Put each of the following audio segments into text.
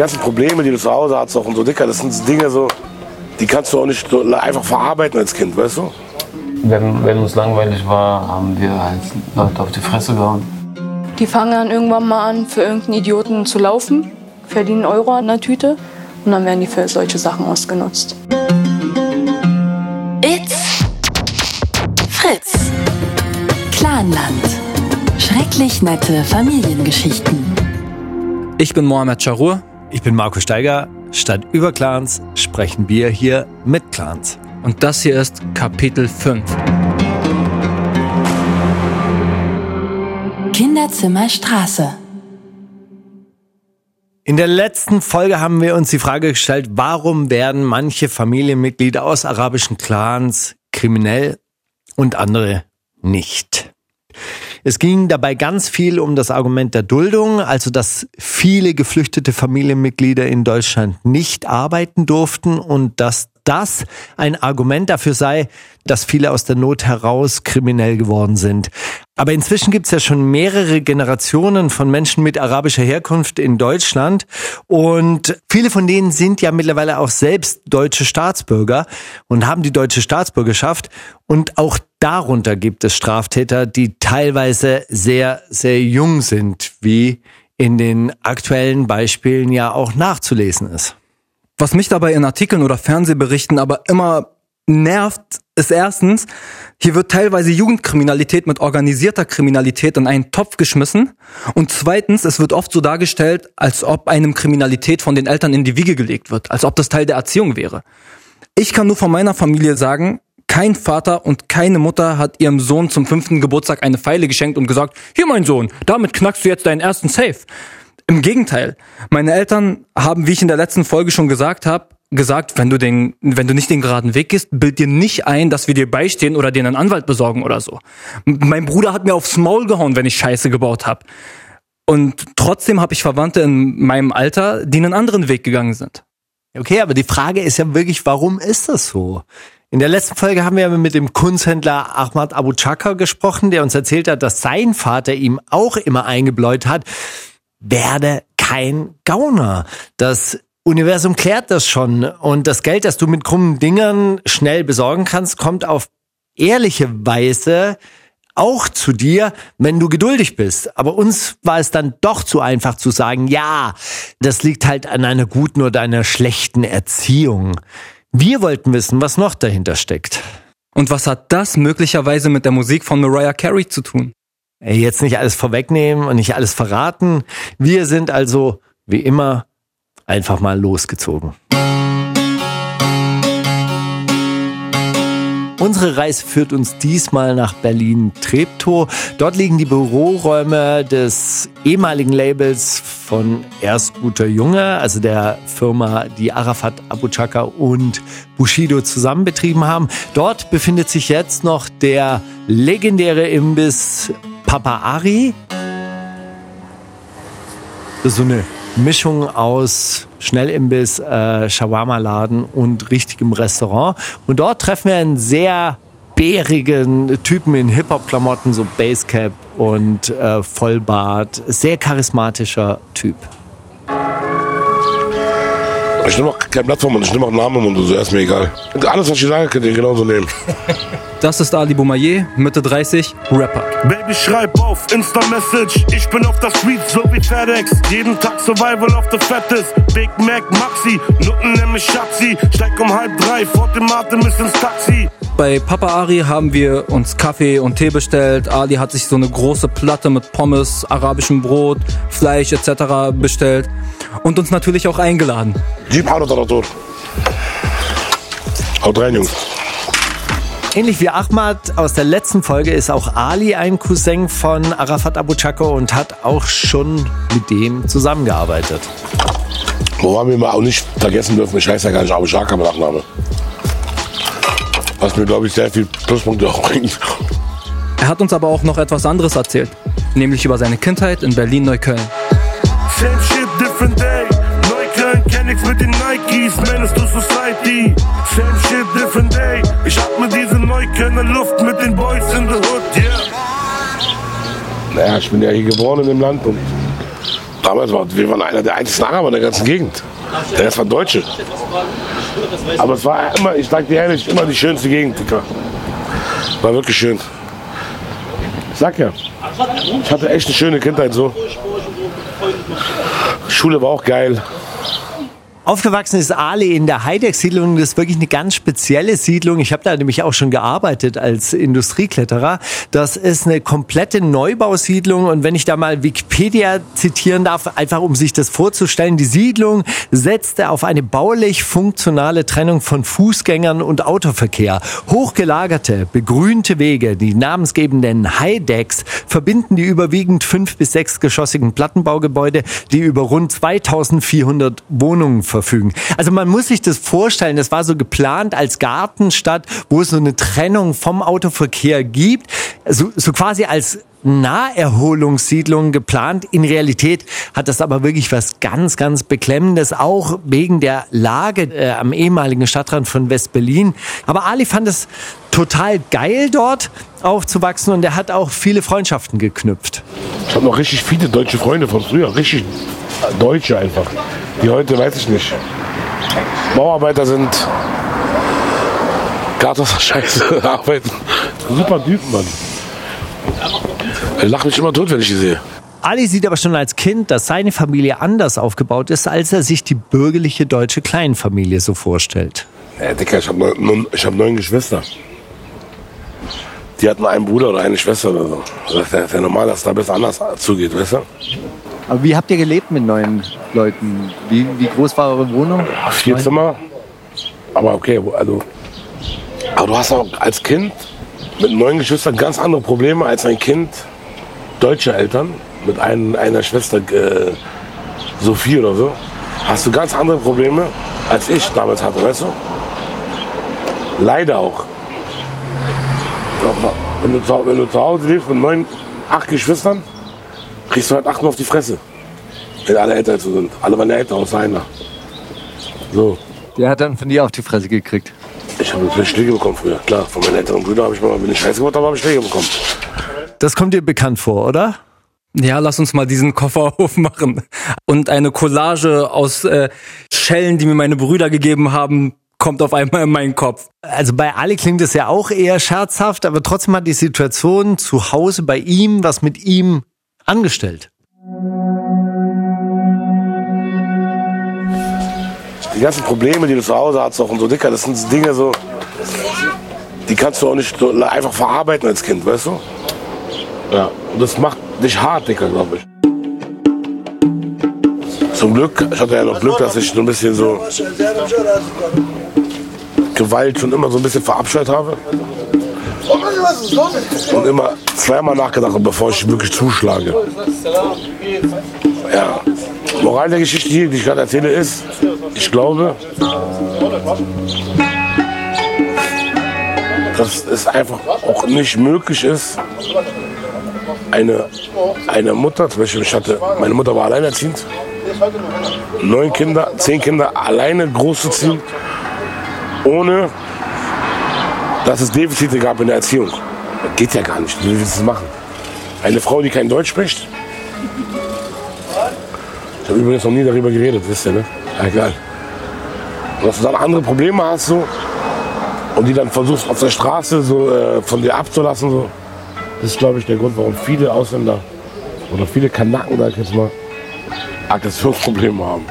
ganzen Probleme, die du zu Hause hast, auch und so dicker, das sind Dinge so, die kannst du auch nicht so einfach verarbeiten als Kind, weißt du? Wenn, wenn uns langweilig war, haben wir halt Leute auf die Fresse gehauen. Die fangen dann irgendwann mal an, für irgendeinen Idioten zu laufen, verdienen Euro an der Tüte und dann werden die für solche Sachen ausgenutzt. It's Fritz. Clanland. Schrecklich nette Familiengeschichten. Ich bin Mohamed Charur. Ich bin Marco Steiger. Statt über Clans sprechen wir hier mit Clans. Und das hier ist Kapitel 5. Kinderzimmerstraße. In der letzten Folge haben wir uns die Frage gestellt, warum werden manche Familienmitglieder aus arabischen Clans kriminell und andere nicht. Es ging dabei ganz viel um das Argument der Duldung, also dass viele geflüchtete Familienmitglieder in Deutschland nicht arbeiten durften und dass das ein Argument dafür sei, dass viele aus der Not heraus kriminell geworden sind. Aber inzwischen gibt es ja schon mehrere Generationen von Menschen mit arabischer Herkunft in Deutschland und viele von denen sind ja mittlerweile auch selbst deutsche Staatsbürger und haben die deutsche Staatsbürgerschaft und auch darunter gibt es Straftäter, die teilweise sehr, sehr jung sind, wie in den aktuellen Beispielen ja auch nachzulesen ist. Was mich dabei in Artikeln oder Fernsehberichten aber immer nervt, ist erstens, hier wird teilweise Jugendkriminalität mit organisierter Kriminalität in einen Topf geschmissen. Und zweitens, es wird oft so dargestellt, als ob einem Kriminalität von den Eltern in die Wiege gelegt wird, als ob das Teil der Erziehung wäre. Ich kann nur von meiner Familie sagen, kein Vater und keine Mutter hat ihrem Sohn zum fünften Geburtstag eine Pfeile geschenkt und gesagt, hier mein Sohn, damit knackst du jetzt deinen ersten Safe. Im Gegenteil, meine Eltern haben, wie ich in der letzten Folge schon gesagt habe, gesagt, wenn du den, wenn du nicht den geraden Weg gehst, bild dir nicht ein, dass wir dir beistehen oder dir einen Anwalt besorgen oder so. Mein Bruder hat mir aufs Maul gehauen, wenn ich Scheiße gebaut habe. Und trotzdem habe ich Verwandte in meinem Alter, die einen anderen Weg gegangen sind. Okay, aber die Frage ist ja wirklich, warum ist das so? In der letzten Folge haben wir mit dem Kunsthändler Ahmad Abu Chaka gesprochen, der uns erzählt hat, dass sein Vater ihm auch immer eingebläut hat, werde kein Gauner. Das Universum klärt das schon und das Geld, das du mit krummen Dingern schnell besorgen kannst, kommt auf ehrliche Weise auch zu dir, wenn du geduldig bist. Aber uns war es dann doch zu einfach zu sagen, ja, das liegt halt an einer guten oder einer schlechten Erziehung. Wir wollten wissen, was noch dahinter steckt. Und was hat das möglicherweise mit der Musik von Mariah Carey zu tun? Jetzt nicht alles vorwegnehmen und nicht alles verraten. Wir sind also, wie immer, einfach mal losgezogen. Unsere Reise führt uns diesmal nach Berlin-Treptow. Dort liegen die Büroräume des ehemaligen Labels von Erst guter Junge, also der Firma, die Arafat Abu Chaka und Bushido zusammen betrieben haben. Dort befindet sich jetzt noch der legendäre Imbiss Papa Ari. So eine Mischung aus Schnellimbiss, äh, Shawarma-Laden und richtigem Restaurant. Und dort treffen wir einen sehr bärigen Typen in Hip-Hop-Klamotten, so Basecap und äh, Vollbart. Sehr charismatischer Typ. Ich nehme auch kein Blatt vom Mund, ich nehme auch einen Namen im Mund, so ist mir egal. Alles, was ich sage, könnt ihr genauso nehmen. Das ist Ali Boumaier, Mitte 30, Rapper. Baby, schreib auf Insta-Message. Ich bin auf der Street, so wie FedEx. Jeden Tag Survival auf der Fettes. Big Mac, Maxi, Nutten nenn mich Schatzi. Steig um halb drei, vor dem Atem ist ins Taxi. Bei Papa Ari haben wir uns Kaffee und Tee bestellt. Ali hat sich so eine große Platte mit Pommes, arabischem Brot, Fleisch etc. bestellt und uns natürlich auch eingeladen. Jeep Haut rein, Jungs. Ähnlich wie Ahmad aus der letzten Folge ist auch Ali ein Cousin von Arafat Abu Chako und hat auch schon mit dem zusammengearbeitet. Wo wir mal auch nicht vergessen dürfen, ich heiße ja gar nicht Abu Shaka mit Nachname. Was mir, glaube ich, sehr viel Pluspunkte auch bringt. Er hat uns aber auch noch etwas anderes erzählt, nämlich über seine Kindheit in Berlin-Neukölln. Same shit, different day. Neukölln, kenn nix mit den Nikes, Menace to Society. Same shit, different day. Ich atme diese Neuköllner Luft mit den Boys in the Hood, yeah. Naja, ich bin ja hier geboren in dem Land und Damals war, wir waren einer der einzigen Araber in der ganzen Gegend. Der Rest war Deutsche. Aber es war immer, ich sag dir ehrlich, immer die schönste Gegend, Digga. War wirklich schön. Ich sag ja, ich hatte echt eine schöne Kindheit so. Schule war auch geil. Aufgewachsen ist Ali in der Heideck-Siedlung. Das ist wirklich eine ganz spezielle Siedlung. Ich habe da nämlich auch schon gearbeitet als Industriekletterer. Das ist eine komplette Neubausiedlung. Und wenn ich da mal Wikipedia zitieren darf, einfach um sich das vorzustellen, die Siedlung setzte auf eine baulich funktionale Trennung von Fußgängern und Autoverkehr. Hochgelagerte, begrünte Wege, die namensgebenden Heidecks, verbinden die überwiegend fünf- bis sechsgeschossigen Plattenbaugebäude, die über rund 2400 Wohnungen verfügen verfügen. Also man muss sich das vorstellen, das war so geplant als Gartenstadt, wo es so eine Trennung vom Autoverkehr gibt, so, so quasi als Naherholungssiedlung geplant. In Realität hat das aber wirklich was ganz, ganz Beklemmendes, auch wegen der Lage äh, am ehemaligen Stadtrand von West-Berlin. Aber Ali fand es total geil, dort aufzuwachsen und er hat auch viele Freundschaften geknüpft. Ich habe noch richtig viele deutsche Freunde von früher, richtig Deutsche einfach. Die heute weiß ich nicht. Bauarbeiter sind Gatos Scheiße arbeiten. Super Typen, Mann. Ich lache mich immer tot, wenn ich die sehe. Ali sieht aber schon als Kind, dass seine Familie anders aufgebaut ist, als er sich die bürgerliche deutsche Kleinfamilie so vorstellt. Ja, Dicker, ich habe neun, hab neun Geschwister. Die hatten einen Bruder oder eine Schwester oder so. Das ist ja, ist ja normal, dass da besser anders zugeht, weißt du? Aber wie habt ihr gelebt mit neun Leuten? Wie, wie groß war eure Wohnung? Vier Zimmer. Aber okay, also. Aber du hast auch als Kind mit neun Geschwistern ganz andere Probleme als ein Kind deutscher Eltern mit ein, einer Schwester äh, Sophie oder so. Hast du ganz andere Probleme als ich damals hatte, weißt du? Leider auch. Wenn du, zu, wenn du zu Hause lebst mit neun, acht Geschwistern, kriegst du halt achten auf die Fresse. Wenn alle älter sind. Alle waren älter außer einer. So. Der hat dann von dir auf die Fresse gekriegt. Ich habe natürlich Schläge bekommen früher. Klar, von meinen älteren Brüdern habe ich mal, wenn ich Scheiße gemacht habe, habe ich Schläge bekommen. Das kommt dir bekannt vor, oder? Ja, lass uns mal diesen Koffer aufmachen. Und eine Collage aus äh, Schellen, die mir meine Brüder gegeben haben, kommt auf einmal in meinen Kopf. Also bei Ali klingt es ja auch eher scherzhaft, aber trotzdem hat die Situation zu Hause bei ihm was mit ihm angestellt. Die ganzen Probleme, die du zu Hause hast, auch und so dicker, das sind Dinge so, die kannst du auch nicht so einfach verarbeiten als Kind, weißt du? Ja, und das macht dich hart, dicker, glaube ich. Zum Glück, ich hatte ja noch Glück, dass ich so ein bisschen so Gewalt schon immer so ein bisschen verabscheut habe. Und immer zweimal nachgedacht habe, bevor ich wirklich zuschlage. Ja. Moral der Geschichte die ich gerade erzähle, ist, ich glaube, dass es einfach auch nicht möglich ist, eine, eine Mutter, zum Beispiel ich hatte, meine Mutter war alleinerziehend, neun Kinder, zehn Kinder alleine großzuziehen, ohne dass es Defizite gab in der Erziehung. Das geht ja gar nicht. Wie willst du das machen? Eine Frau, die kein Deutsch spricht? Ich habe übrigens noch nie darüber geredet, wisst ihr, ne? Egal. Und dass du dann andere Probleme hast so, und die dann versuchst auf der Straße so äh, von dir abzulassen, so, das ist, glaube ich, der Grund, warum viele Ausländer oder viele Kanaken, sag ich jetzt mal, Aggressionsprobleme haben.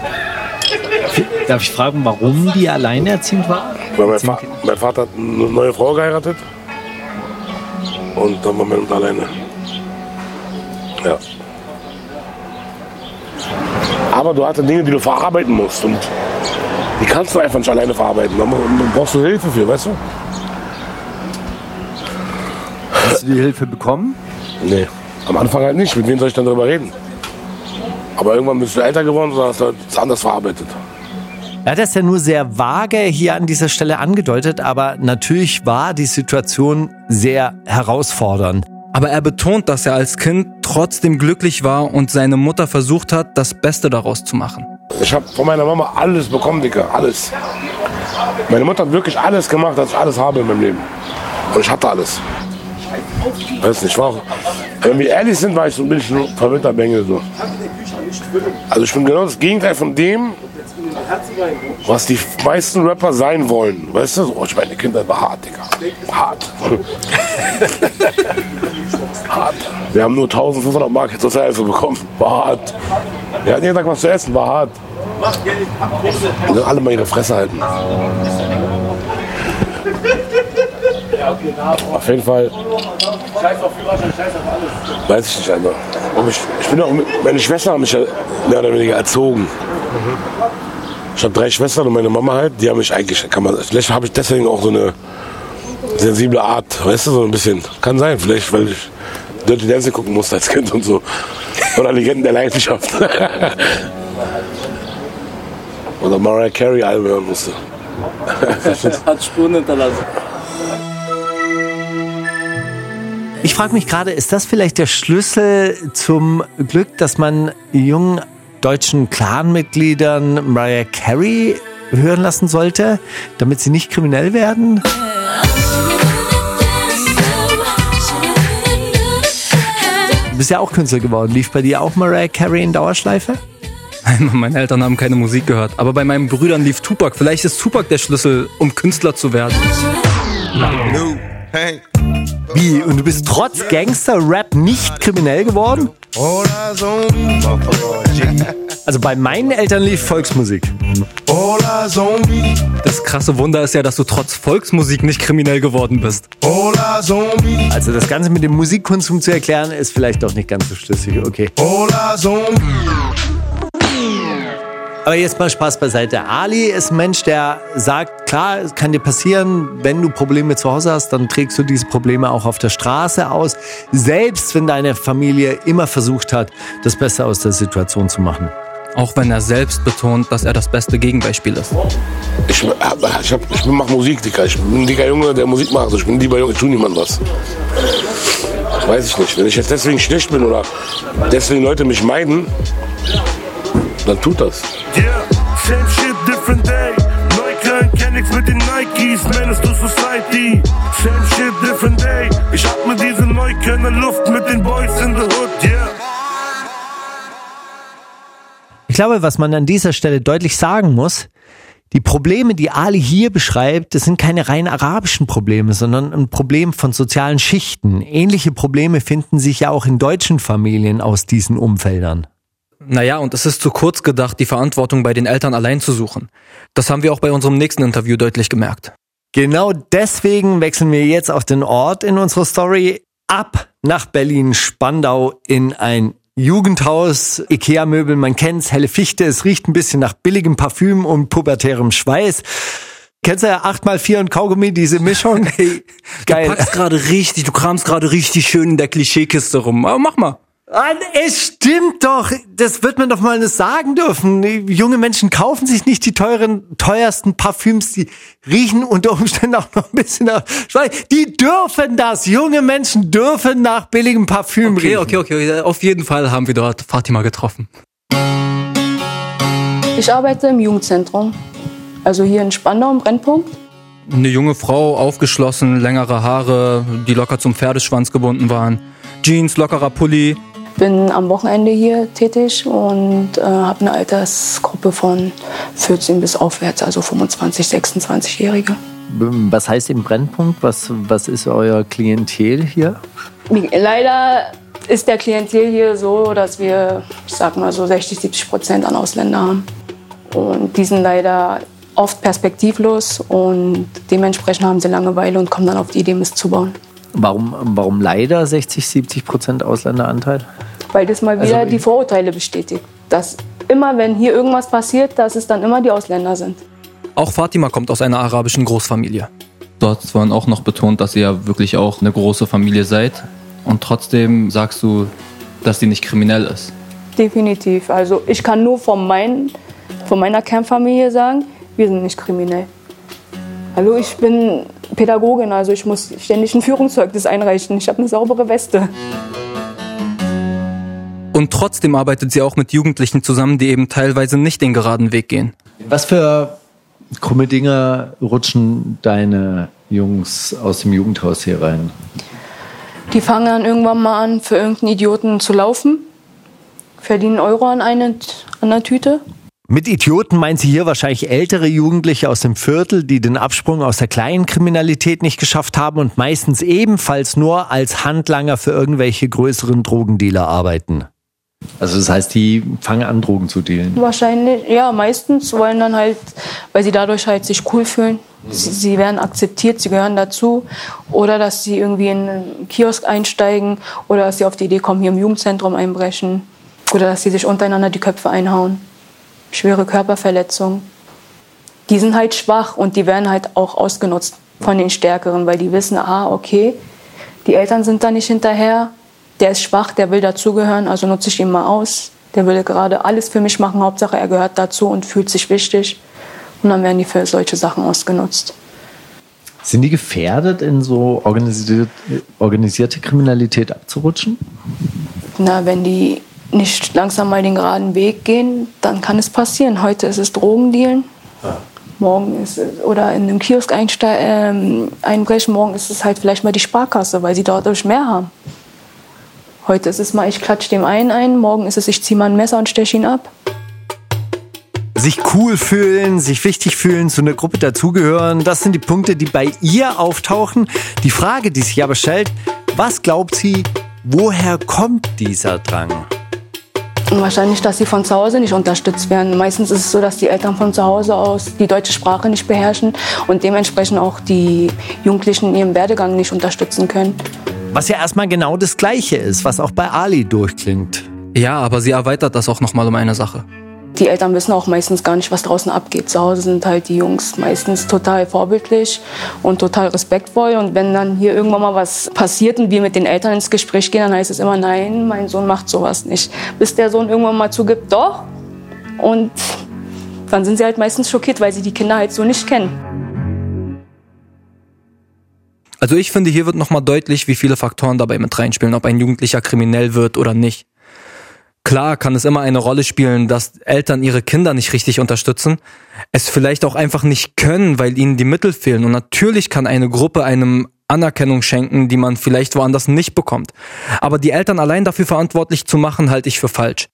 Darf ich fragen, warum die alleinerziehend war? Weil mein, Fa mein Vater hat eine neue Frau geheiratet und dann war meine Mutter alleine. Ja. Aber du hattest Dinge, die du verarbeiten musst und die kannst du einfach nicht alleine verarbeiten. Da brauchst du Hilfe für, weißt du? Hast du die Hilfe bekommen? Nee, am Anfang halt nicht. Mit wem soll ich dann darüber reden? Aber irgendwann bist du älter geworden und hast halt es anders verarbeitet. Er hat das ja nur sehr vage hier an dieser Stelle angedeutet, aber natürlich war die Situation sehr herausfordernd. Aber er betont, dass er als Kind trotzdem glücklich war und seine Mutter versucht hat, das Beste daraus zu machen. Ich habe von meiner Mama alles bekommen, Dicker, alles. Meine Mutter hat wirklich alles gemacht, dass ich alles habe in meinem Leben. Und ich hatte alles. Weiß nicht, war wenn wir ehrlich sind, war ich so ein bisschen verwöhnter Bengel. So. Also ich bin genau das Gegenteil von dem, was die meisten Rapper sein wollen. Weißt du? Oh, ich meine Kindheit war hart, Digga. Hart. hart. Wir haben nur 1500 Mark jetzt Sozialhilfe bekommen. War hart. Wir hatten jeden Tag was zu essen, war hart. Sollen alle mal ihre Fresse halten. Auf jeden Fall. Weiß ich nicht. Und ich, ich bin auch, meine Schwester hat mich ja mehr oder weniger erzogen. Ich habe drei Schwestern und meine Mama halt, die haben mich eigentlich, kann man, vielleicht habe ich deswegen auch so eine sensible Art, weißt du, so ein bisschen. Kann sein, vielleicht, weil ich Dirty Dancing gucken musste als Kind und so. Oder Legenden der Leidenschaft. Oder Mariah Carey Alben hören musste. Hat Spuren hinterlassen. Ich frage mich gerade, ist das vielleicht der Schlüssel zum Glück, dass man jungen deutschen Clanmitgliedern Mariah Carey hören lassen sollte, damit sie nicht kriminell werden? Du bist ja auch Künstler geworden. Lief bei dir auch Mariah Carey in Dauerschleife? Nein, meine Eltern haben keine Musik gehört. Aber bei meinen Brüdern lief Tupac. Vielleicht ist Tupac der Schlüssel, um Künstler zu werden. Wie? Und du bist trotz Gangster-Rap nicht kriminell geworden? Also bei meinen Eltern lief Volksmusik. Das krasse Wunder ist ja, dass du trotz Volksmusik nicht kriminell geworden bist. Also das Ganze mit dem Musikkonsum zu erklären, ist vielleicht doch nicht ganz so schlüssig. Okay. Aber jetzt mal Spaß beiseite. Ali ist ein Mensch, der sagt, klar, es kann dir passieren, wenn du Probleme zu Hause hast, dann trägst du diese Probleme auch auf der Straße aus. Selbst wenn deine Familie immer versucht hat, das Beste aus der Situation zu machen. Auch wenn er selbst betont, dass er das beste Gegenbeispiel ist. Ich, hab- ich, hab, ich mach Musik, Digga. Ich bin ein dicker Junge, der Musik macht. Also ich bin lieber Junge, ich tu niemand was. Weiß ich nicht. Wenn ich jetzt deswegen schlecht bin oder deswegen Leute mich meiden, dann tut das. Yeah, same shit, different day. Neukölln kenn ich's mit den Nikes, Menace to Society. Same shit, different day. Ich atme diese Neuköllner Luft mit den Boys in the Hood, yeah. Ich glaube, was man an dieser Stelle deutlich sagen muss, die Probleme, die Ali hier beschreibt, das sind keine rein arabischen Probleme, sondern ein Problem von sozialen Schichten. Ähnliche Probleme finden sich ja auch in deutschen Familien aus diesen Umfeldern. Naja, und es ist zu kurz gedacht, die Verantwortung bei den Eltern allein zu suchen. Das haben wir auch bei unserem nächsten Interview deutlich gemerkt. Genau deswegen wechseln wir jetzt auf den Ort in unserer Story ab nach Berlin-Spandau in ein Jugendhaus, Ikea-Möbel, man kennt's, helle Fichte, es riecht ein bisschen nach billigem Parfüm und pubertärem Schweiß. Kennst du ja 8x4 und Kaugummi, diese Mischung? Hey, Du packst gerade richtig, du kramst gerade richtig schön in der Klischeekiste rum. Aber mach mal. Es stimmt doch, das wird man doch mal sagen dürfen. Junge Menschen kaufen sich nicht die teuren, teuersten Parfüms, die riechen unter Umständen auch noch ein bisschen nach Schweiß. Die dürfen das. Junge Menschen dürfen nach billigem Parfüm Okay, riechen. okay, okay. Auf jeden Fall haben wir dort Fatima getroffen. Ich arbeite im Jugendzentrum. Also hier in Spandau im Brennpunkt. Eine junge Frau, aufgeschlossen, längere Haare, die locker zum Pferdeschwanz gebunden waren. Jeans, lockerer Pulli. Bin am Wochenende hier tätig und äh, habe eine Altersgruppe von 14 bis aufwärts, also 25, 26-Jährige. Was heißt im Brennpunkt? Was, was ist euer Klientel hier? Leider ist der Klientel hier so, dass wir, ich sag mal so 60, 70 Prozent an Ausländer haben. Und die sind leider oft perspektivlos und dementsprechend haben sie Langeweile und kommen dann auf die Idee, Mist zu bauen. Warum, warum leider 60, 70 Prozent Ausländeranteil? Weil das mal wieder die Vorurteile bestätigt. Dass immer, wenn hier irgendwas passiert, dass es dann immer die Ausländer sind. Auch Fatima kommt aus einer arabischen Großfamilie. Dort ist vorhin auch noch betont, dass ihr ja wirklich auch eine große Familie seid. Und trotzdem sagst du, dass die nicht kriminell ist. Definitiv. Also ich kann nur von, mein, von meiner Kernfamilie sagen, wir sind nicht kriminell. Hallo, ich bin Pädagogin, also ich muss ständig ein Führungszeugnis einreichen. Ich habe eine saubere Weste. Und trotzdem arbeitet sie auch mit Jugendlichen zusammen, die eben teilweise nicht den geraden Weg gehen. Was für krumme Dinger rutschen deine Jungs aus dem Jugendhaus hier rein? Die fangen dann irgendwann mal an, für irgendeinen Idioten zu laufen. verdienen Euro an, eine, an einer Tüte. Mit Idioten meint sie hier wahrscheinlich ältere Jugendliche aus dem Viertel, die den Absprung aus der kleinen Kriminalität nicht geschafft haben und meistens ebenfalls nur als Handlanger für irgendwelche größeren Drogendealer arbeiten. Also das heißt, die fangen an, Drogen zu dealen. Wahrscheinlich, ja, meistens wollen dann halt, weil sie dadurch halt sich cool fühlen. Sie, sie werden akzeptiert, sie gehören dazu. Oder dass sie irgendwie in einen Kiosk einsteigen oder dass sie auf die Idee kommen, hier im Jugendzentrum einbrechen. Oder dass sie sich untereinander die Köpfe einhauen. Schwere Körperverletzungen. Die sind halt schwach und die werden halt auch ausgenutzt von den Stärkeren, weil die wissen, ah, okay, die Eltern sind da nicht hinterher, der ist schwach, der will dazugehören, also nutze ich ihn mal aus. Der will gerade alles für mich machen, Hauptsache er gehört dazu und fühlt sich wichtig. Und dann werden die für solche Sachen ausgenutzt. Sind die gefährdet, in so organisierte, organisierte Kriminalität abzurutschen? Na, wenn die nicht langsam mal den geraden Weg gehen, dann kann es passieren. Heute ist es Drogendealen, morgen ist es, oder in einem Kiosk ähm, einbrechen, morgen ist es halt vielleicht mal die Sparkasse, weil sie dadurch mehr haben. Heute ist es mal, ich klatsch dem einen ein, morgen ist es, ich ziehe mal ein Messer und steche ihn ab. Sich cool fühlen, sich wichtig fühlen, zu einer Gruppe dazugehören, das sind die Punkte, die bei ihr auftauchen. Die Frage, die sich aber stellt, was glaubt sie, woher kommt dieser Drang? Wahrscheinlich, dass sie von zu Hause nicht unterstützt werden. Meistens ist es so, dass die Eltern von zu Hause aus die deutsche Sprache nicht beherrschen und dementsprechend auch die Jugendlichen in ihrem Werdegang nicht unterstützen können. Was ja erstmal genau das Gleiche ist, was auch bei Ali durchklingt. Ja, aber sie erweitert das auch nochmal um eine Sache. Die Eltern wissen auch meistens gar nicht, was draußen abgeht. Zu Hause sind halt die Jungs meistens total vorbildlich und total respektvoll. Und wenn dann hier irgendwann mal was passiert und wir mit den Eltern ins Gespräch gehen, dann heißt es immer, nein, mein Sohn macht sowas nicht. Bis der Sohn irgendwann mal zugibt, doch. Und dann sind sie halt meistens schockiert, weil sie die Kinder halt so nicht kennen. Also ich finde, hier wird nochmal deutlich, wie viele Faktoren dabei mit reinspielen, ob ein Jugendlicher kriminell wird oder nicht. Klar kann es immer eine Rolle spielen, dass Eltern ihre Kinder nicht richtig unterstützen, es vielleicht auch einfach nicht können, weil ihnen die Mittel fehlen. Und natürlich kann eine Gruppe einem Anerkennung schenken, die man vielleicht woanders nicht bekommt. Aber die Eltern allein dafür verantwortlich zu machen, halte ich für falsch.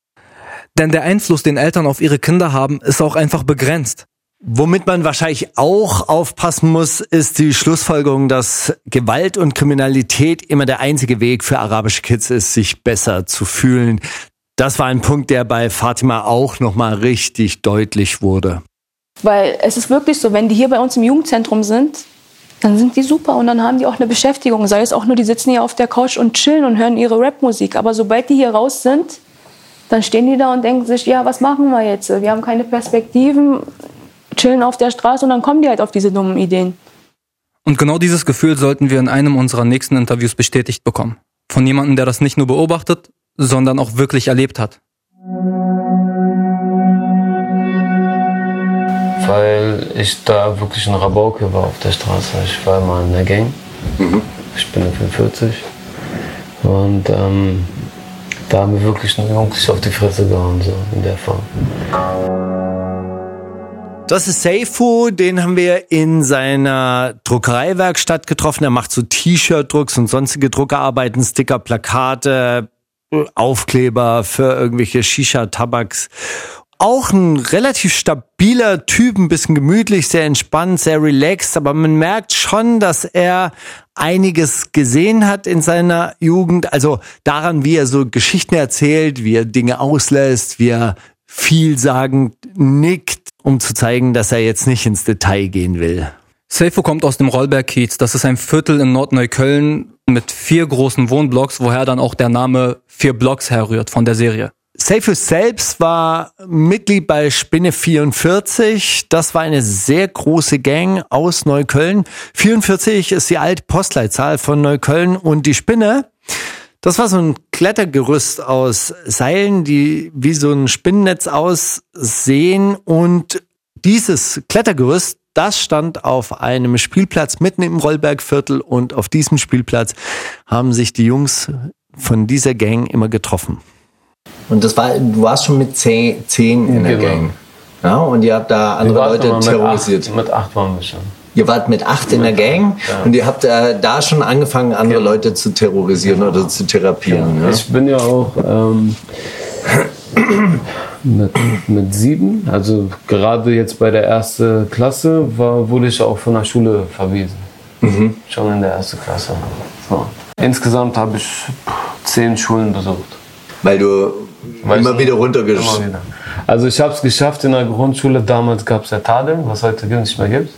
Denn der Einfluss, den Eltern auf ihre Kinder haben, ist auch einfach begrenzt. Womit man wahrscheinlich auch aufpassen muss, ist die Schlussfolgerung, dass Gewalt und Kriminalität immer der einzige Weg für arabische Kids ist, sich besser zu fühlen. Das war ein Punkt, der bei Fatima auch nochmal richtig deutlich wurde. Weil es ist wirklich so, wenn die hier bei uns im Jugendzentrum sind, dann sind die super und dann haben die auch eine Beschäftigung. Sei es auch nur, die sitzen hier auf der Couch und chillen und hören ihre Rapmusik. Aber sobald die hier raus sind, dann stehen die da und denken sich, ja, was machen wir jetzt? Wir haben keine Perspektiven, chillen auf der Straße und dann kommen die halt auf diese dummen Ideen. Und genau dieses Gefühl sollten wir in einem unserer nächsten Interviews bestätigt bekommen. Von jemandem, der das nicht nur beobachtet, sondern auch wirklich erlebt hat. Weil ich da wirklich ein Rabauke war auf der Straße. Ich war immer in der Gang. Ich bin 45. Und ähm, da haben wir wirklich einen Jungs auf die Fresse gehauen, so in der Form. Das ist Seifu, den haben wir in seiner Druckereiwerkstatt getroffen. Er macht so T-Shirt-Drucks und sonstige Druckerarbeiten, Sticker, Plakate, Aufkleber für irgendwelche Shisha-Tabaks. Auch ein relativ stabiler Typ, ein bisschen gemütlich, sehr entspannt, sehr relaxed, aber man merkt schon, dass er einiges gesehen hat in seiner Jugend. Also daran, wie er so Geschichten erzählt, wie er Dinge auslässt, wie er vielsagend nickt, um zu zeigen, dass er jetzt nicht ins Detail gehen will. Seifo kommt aus dem Rollberg-Kiez. Das ist ein Viertel in Nordneukölln mit vier großen Wohnblocks, woher dann auch der Name Vier Blocks herrührt von der Serie. Seyfus selbst war Mitglied bei Spinne 44. Das war eine sehr große Gang aus Neukölln. 44 ist die alte Postleitzahl von Neukölln und die Spinne, das war so ein Klettergerüst aus Seilen, die wie so ein Spinnennetz aussehen und dieses Klettergerüst, das stand auf einem Spielplatz mitten im Rollbergviertel und auf diesem Spielplatz haben sich die Jungs von dieser Gang immer getroffen. Und das war, du warst schon mit zehn, zehn in der Genau. Gang. Ja, und ihr habt da andere Leute mit terrorisiert. Acht, mit acht waren wir schon. Ihr wart mit acht in der Gang Ja. und ihr habt äh, da schon angefangen, andere Leute zu terrorisieren oder zu therapieren. Ja? Ich bin ja auch ähm, mit, mit sieben, also gerade jetzt bei der ersten Klasse, war, wurde ich auch von der Schule verwiesen. Schon in der ersten Klasse. So. Insgesamt habe ich zehn Schulen besucht. Weil du Weil immer wieder runtergesch... Immer wieder. Also ich habe es geschafft in der Grundschule, damals gab es ja Tadeln, was heute nicht mehr gibt.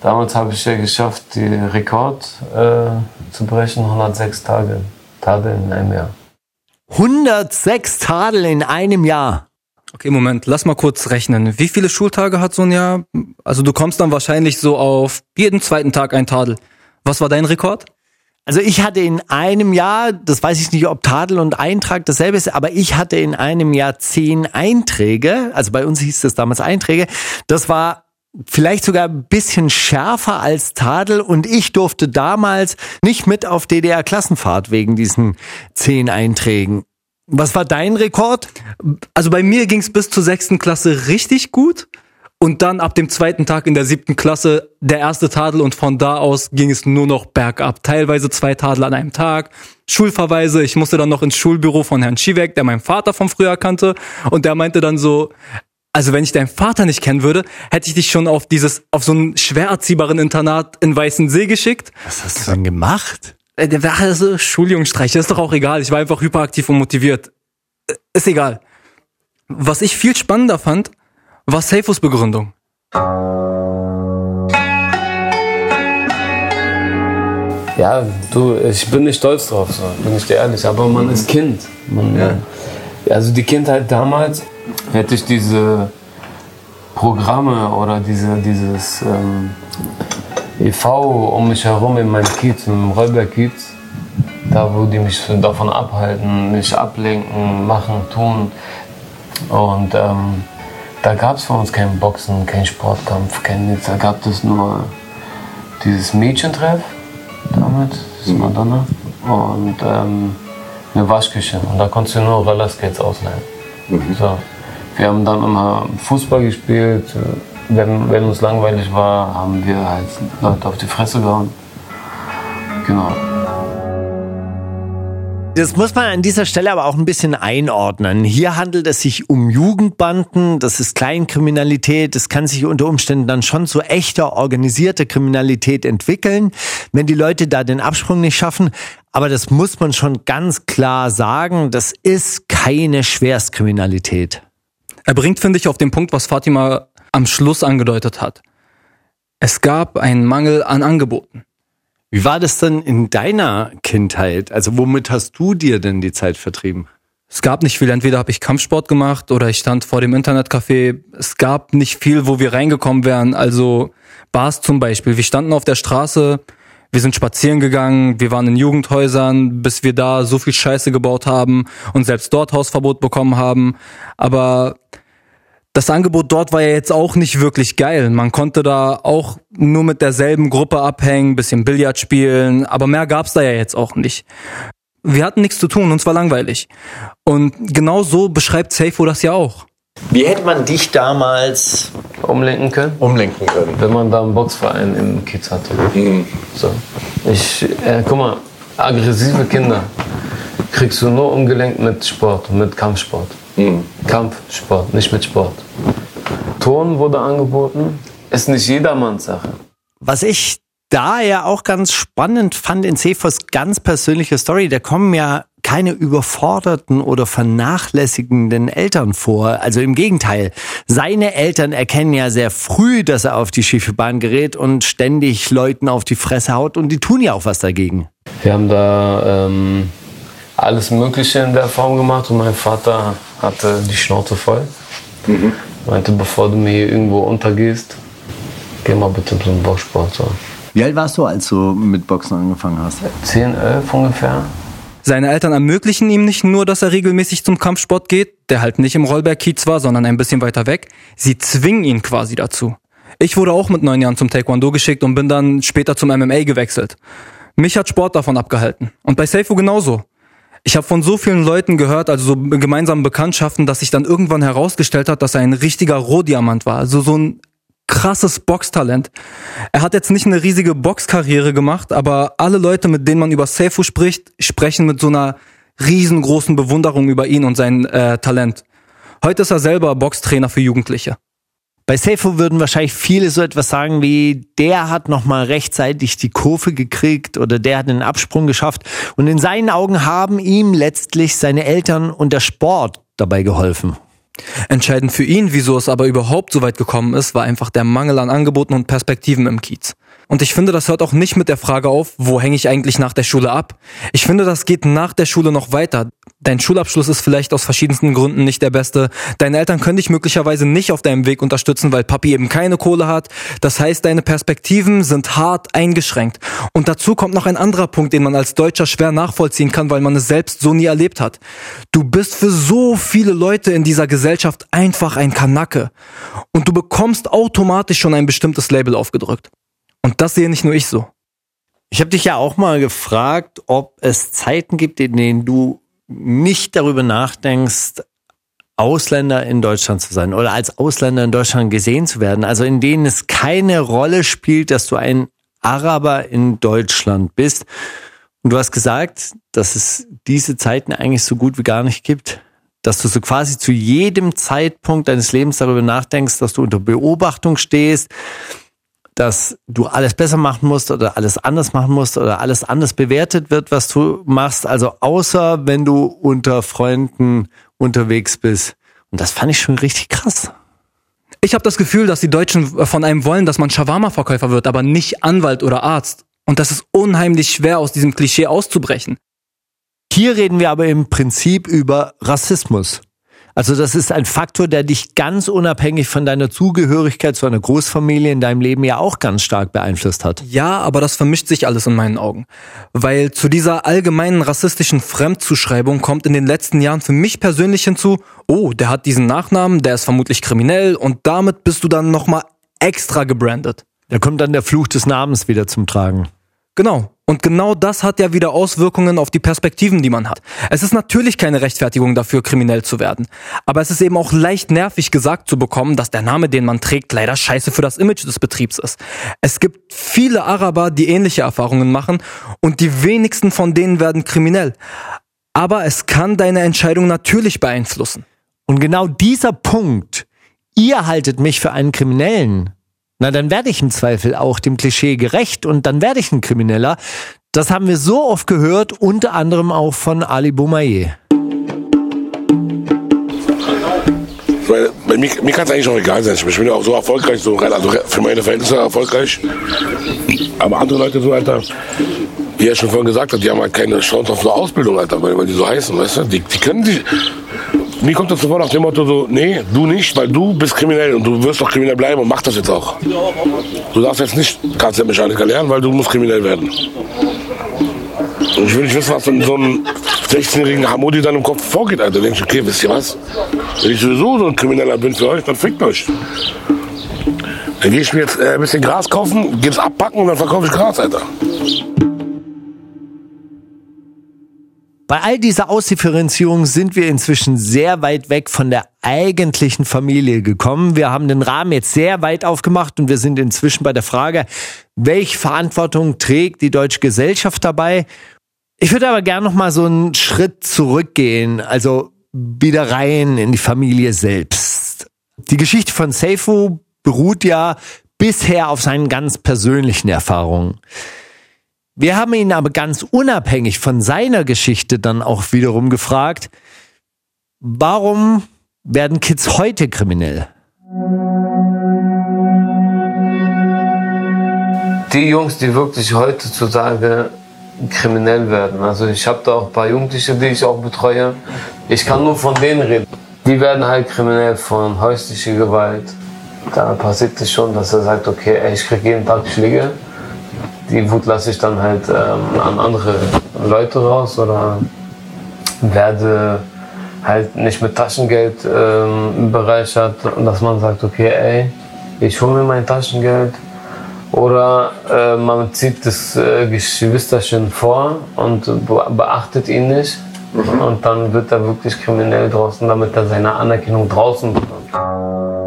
Damals habe ich ja geschafft, den Rekord äh, zu brechen, 106 Tage. Tadeln in einem Jahr. 106 Tadel in einem Jahr. Okay, Moment, lass mal kurz rechnen. Wie viele Schultage hat so ein Jahr? Also du kommst dann wahrscheinlich so auf jeden zweiten Tag ein Tadel. Was war dein Rekord? Also ich hatte in einem Jahr, das weiß ich nicht, ob Tadel und Eintrag dasselbe ist, aber ich hatte in einem Jahr zehn Einträge. Also bei uns hieß das damals Einträge. Das war vielleicht sogar ein bisschen schärfer als Tadel und ich durfte damals nicht mit auf DDR-Klassenfahrt wegen diesen zehn Einträgen. Was war dein Rekord? Also bei mir ging's bis zur sechsten Klasse richtig gut. Und dann ab dem zweiten Tag in der siebten Klasse der erste Tadel und von da aus ging es nur noch bergab. Teilweise zwei Tadel an einem Tag, Schulverweise. Ich musste dann noch ins Schulbüro von Herrn Schiewek, der meinen Vater von früher kannte. Und der meinte dann so, also wenn ich deinen Vater nicht kennen würde, hätte ich dich schon auf dieses, auf so einen schwer erziehbaren Internat in Weißensee geschickt. Was hast du denn gemacht? Äh, Der war also Schuljungstreich, das ist doch auch egal. Ich war einfach hyperaktiv und motiviert. Äh, Ist egal. Was ich viel spannender fand, war Seifus Begründung. Ja, du, ich bin nicht stolz drauf, so, bin ich dir ehrlich, aber man ist Kind. Man, Also die Kindheit damals hätte ich diese Programme oder diese, dieses ähm, EV um mich herum in meinem Kiez, im Räuberkiez, da wo die mich davon abhalten, mich ablenken, machen, tun. Und ähm, da gab es für uns kein Boxen, kein Sportkampf, kein nichts. Da gab es nur dieses Mädchentreff damals, das ist Madonna, und ähm, eine Waschküche. Und da konntest du nur Rollerskates ausleihen. So. Wir haben dann immer Fußball gespielt. Wenn, wenn uns langweilig war, haben wir halt Leute auf die Fresse gehauen. Genau. Das muss man an dieser Stelle aber auch ein bisschen einordnen. Hier handelt es sich um Jugendbanden, das ist Kleinkriminalität, das kann sich unter Umständen dann schon zu echter organisierter Kriminalität entwickeln, wenn die Leute da den Absprung nicht schaffen. Aber das muss man schon ganz klar sagen, das ist keine Schwerstkriminalität. Er bringt, finde ich, auf den Punkt, was Fatima am Schluss angedeutet hat. Es gab einen Mangel an Angeboten. Wie war das denn in deiner Kindheit? Also womit hast du dir denn die Zeit vertrieben? Es gab nicht viel. Entweder habe ich Kampfsport gemacht oder ich stand vor dem Internetcafé. Es gab nicht viel, wo wir reingekommen wären. Also Bars zum Beispiel. Wir standen auf der Straße, wir sind spazieren gegangen, wir waren in Jugendhäusern, bis wir da so viel Scheiße gebaut haben und selbst dort Hausverbot bekommen haben. Aber das Angebot dort war ja jetzt auch nicht wirklich geil. Man konnte da auch nur mit derselben Gruppe abhängen, bisschen Billard spielen, aber mehr gab's da ja jetzt auch nicht. Wir hatten nichts zu tun, uns war langweilig. Und genau so beschreibt Seifo das ja auch. Wie hätte man dich damals Umlenken können? umlenken können? Wenn man da einen Boxverein im Kiez hatte. So. Ich, äh, guck mal, aggressive Kinder kriegst du nur umgelenkt mit Sport, mit Kampfsport. Kampfsport, nicht mit Sport. Ton wurde angeboten, ist nicht jedermanns Sache. Was ich da ja auch ganz spannend fand in Cephas ganz persönliche Story, da kommen ja keine überforderten oder vernachlässigenden Eltern vor. Also im Gegenteil. Seine Eltern erkennen ja sehr früh, dass er auf die schiefe Bahn gerät und ständig Leuten auf die Fresse haut und die tun ja auch was dagegen. Wir haben da ähm, alles Mögliche in der Form gemacht und mein Vater hatte die Schnauze voll. Meinte, bevor du mir hier irgendwo untergehst, geh mal bitte zum Boxsport. So. Wie alt warst du, als du mit Boxen angefangen hast? 10, 11 ungefähr. Seine Eltern ermöglichen ihm nicht nur, dass er regelmäßig zum Kampfsport geht, der halt nicht im Rollberg-Kiez war, sondern ein bisschen weiter weg. Sie zwingen ihn quasi dazu. Ich wurde auch mit neun Jahren zum Taekwondo geschickt und bin dann später zum MMA gewechselt. Mich hat Sport davon abgehalten. Und bei Seifu genauso. Ich habe von so vielen Leuten gehört, also so gemeinsamen Bekanntschaften, dass sich dann irgendwann herausgestellt hat, dass er ein richtiger Rohdiamant war. Also so ein krasses Boxtalent. Er hat jetzt nicht eine riesige Boxkarriere gemacht, aber alle Leute, mit denen man über Seifu spricht, sprechen mit so einer riesengroßen Bewunderung über ihn und sein äh, Talent. Heute ist er selber Boxtrainer für Jugendliche. Bei Seifo würden wahrscheinlich viele so etwas sagen wie, der hat nochmal rechtzeitig die Kurve gekriegt oder der hat den Absprung geschafft. Und in seinen Augen haben ihm letztlich seine Eltern und der Sport dabei geholfen. Entscheidend für ihn, wieso es aber überhaupt so weit gekommen ist, war einfach der Mangel an Angeboten und Perspektiven im Kiez. Und ich finde, das hört auch nicht mit der Frage auf, wo hänge ich eigentlich nach der Schule ab? Ich finde, das geht nach der Schule noch weiter. Dein Schulabschluss ist vielleicht aus verschiedensten Gründen nicht der beste. Deine Eltern können dich möglicherweise nicht auf deinem Weg unterstützen, weil Papi eben keine Kohle hat. Das heißt, deine Perspektiven sind hart eingeschränkt. Und dazu kommt noch ein anderer Punkt, den man als Deutscher schwer nachvollziehen kann, weil man es selbst so nie erlebt hat. Du bist für so viele Leute in dieser Gesellschaft einfach ein Kanacke. Und du bekommst automatisch schon ein bestimmtes Label aufgedrückt. Und das sehe nicht nur ich so. Ich habe dich ja auch mal gefragt, ob es Zeiten gibt, in denen du nicht darüber nachdenkst, Ausländer in Deutschland zu sein oder als Ausländer in Deutschland gesehen zu werden. Also in denen es keine Rolle spielt, dass du ein Araber in Deutschland bist. Und du hast gesagt, dass es diese Zeiten eigentlich so gut wie gar nicht gibt. Dass du so quasi zu jedem Zeitpunkt deines Lebens darüber nachdenkst, dass du unter Beobachtung stehst, dass du alles besser machen musst oder alles anders machen musst oder alles anders bewertet wird, was du machst. Also außer wenn du unter Freunden unterwegs bist. Und das fand ich schon richtig krass. Ich habe das Gefühl, dass die Deutschen von einem wollen, dass man Shawarma-Verkäufer wird, aber nicht Anwalt oder Arzt. Und das ist unheimlich schwer, aus diesem Klischee auszubrechen. Hier reden wir aber im Prinzip über Rassismus. Also das ist ein Faktor, der dich ganz unabhängig von deiner Zugehörigkeit zu einer Großfamilie in deinem Leben ja auch ganz stark beeinflusst hat. Ja, aber das vermischt sich alles in meinen Augen. Weil zu dieser allgemeinen rassistischen Fremdzuschreibung kommt in den letzten Jahren für mich persönlich hinzu, oh, der hat diesen Nachnamen, der ist vermutlich kriminell und damit bist du dann nochmal extra gebrandet. Da kommt dann der Fluch des Namens wieder zum Tragen. Genau. Und genau das hat ja wieder Auswirkungen auf die Perspektiven, die man hat. Es ist natürlich keine Rechtfertigung dafür, kriminell zu werden. Aber es ist eben auch leicht nervig gesagt zu bekommen, dass der Name, den man trägt, leider scheiße für das Image des Betriebs ist. Es gibt viele Araber, die ähnliche Erfahrungen machen und die wenigsten von denen werden kriminell. Aber es kann deine Entscheidung natürlich beeinflussen. Und genau dieser Punkt, ihr haltet mich für einen Kriminellen, na, dann werde ich im Zweifel auch dem Klischee gerecht und dann werde ich ein Krimineller. Das haben wir so oft gehört, unter anderem auch von Ali Boumaier. Weil, bei mir, mir kann es eigentlich auch egal sein. Ich bin ja auch so erfolgreich, so, also für meine Verhältnisse erfolgreich. Aber andere Leute so, Alter, wie er schon vorhin gesagt hat, die haben halt keine Chance auf eine Ausbildung, Alter, weil, weil die so heißen, weißt du? Die, die können sich, mir kommt das sofort nach dem Motto so, nee, du nicht, weil du bist kriminell und du wirst doch kriminell bleiben und mach das jetzt auch. Du darfst jetzt nicht Kfz-Mechaniker lernen, weil du musst kriminell werden. Und ich will nicht wissen, was in so einem 16-jährigen Hamodi dann im Kopf vorgeht, Alter. Da denkst du, okay, wisst ihr was? Wenn ich sowieso so ein Krimineller bin für euch, dann fickt euch. Dann gehe ich mir jetzt äh, ein bisschen Gras kaufen, gehe es abpacken und dann verkaufe ich Gras, Alter. Bei all dieser Ausdifferenzierung sind wir inzwischen sehr weit weg von der eigentlichen Familie gekommen. Wir haben den Rahmen jetzt sehr weit aufgemacht und wir sind inzwischen bei der Frage, welche Verantwortung trägt die deutsche Gesellschaft dabei? Ich würde aber gerne noch mal so einen Schritt zurückgehen, also wieder rein in die Familie selbst. Die Geschichte von Seifu beruht ja bisher auf seinen ganz persönlichen Erfahrungen. Wir haben ihn aber ganz unabhängig von seiner Geschichte dann auch wiederum gefragt, warum werden Kids heute kriminell? Die Jungs, die wirklich heutzutage kriminell werden. Also ich habe da auch ein paar Jugendliche, die ich auch betreue. Ich kann nur von denen reden. Die werden halt kriminell von häuslicher Gewalt. Da passiert es schon, dass er sagt, okay, ich kriege jeden Tag Schläge die Wut lasse ich dann halt ähm, an andere Leute raus oder werde halt nicht mit Taschengeld ähm, bereichert dass man sagt, okay, ey, ich hole mir mein Taschengeld oder äh, man zieht das äh, Geschwisterchen vor und beachtet ihn nicht mhm. und dann wird er wirklich kriminell draußen, damit er seine Anerkennung draußen bekommt.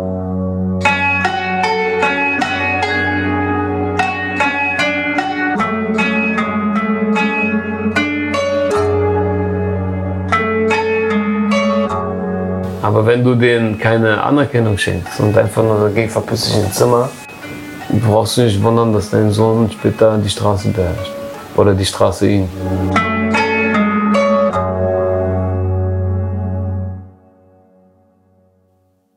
Wenn du denen keine Anerkennung schenkst und einfach nur sagst, geh verpiss dich ins Zimmer, brauchst du nicht wundern, dass dein Sohn später die Straße beherrscht. Oder die Straße ihn.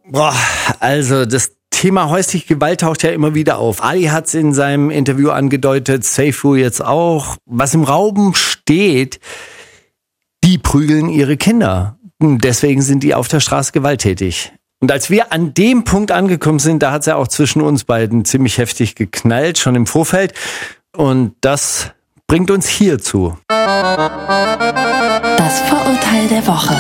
Boah, also das Thema häusliche Gewalt taucht ja immer wieder auf. Ali hat es in seinem Interview angedeutet, Seifu jetzt auch. Was im Raum steht, die prügeln ihre Kinder. Deswegen sind die auf der Straße gewalttätig. Und als wir an dem Punkt angekommen sind, da hat es ja auch zwischen uns beiden ziemlich heftig geknallt, schon im Vorfeld. Und das bringt uns hierzu. Das Vorurteil der Woche.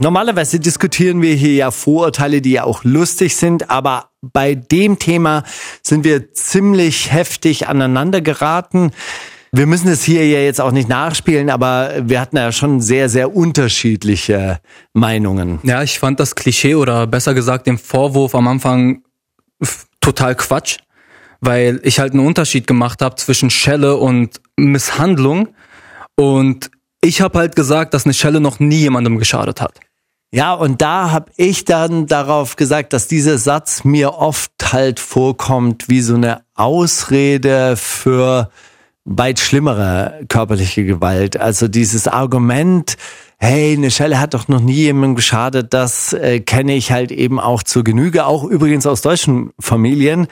Normalerweise diskutieren wir hier ja Vorurteile, die ja auch lustig sind, aber bei dem Thema sind wir ziemlich heftig aneinander geraten. Wir müssen es hier ja jetzt auch nicht nachspielen, aber wir hatten ja schon sehr, sehr unterschiedliche Meinungen. Ja, ich fand das Klischee oder besser gesagt den Vorwurf am Anfang total Quatsch, weil ich halt einen Unterschied gemacht habe zwischen Schelle und Misshandlung und ich habe halt gesagt, dass eine Schelle noch nie jemandem geschadet hat. Ja, und da habe ich dann darauf gesagt, dass dieser Satz mir oft halt vorkommt wie so eine Ausrede für weit schlimmere körperliche Gewalt. Also dieses Argument, hey, eine Schelle hat doch noch nie jemandem geschadet, das äh, kenne ich halt eben auch zur Genüge, auch übrigens aus deutschen Familien.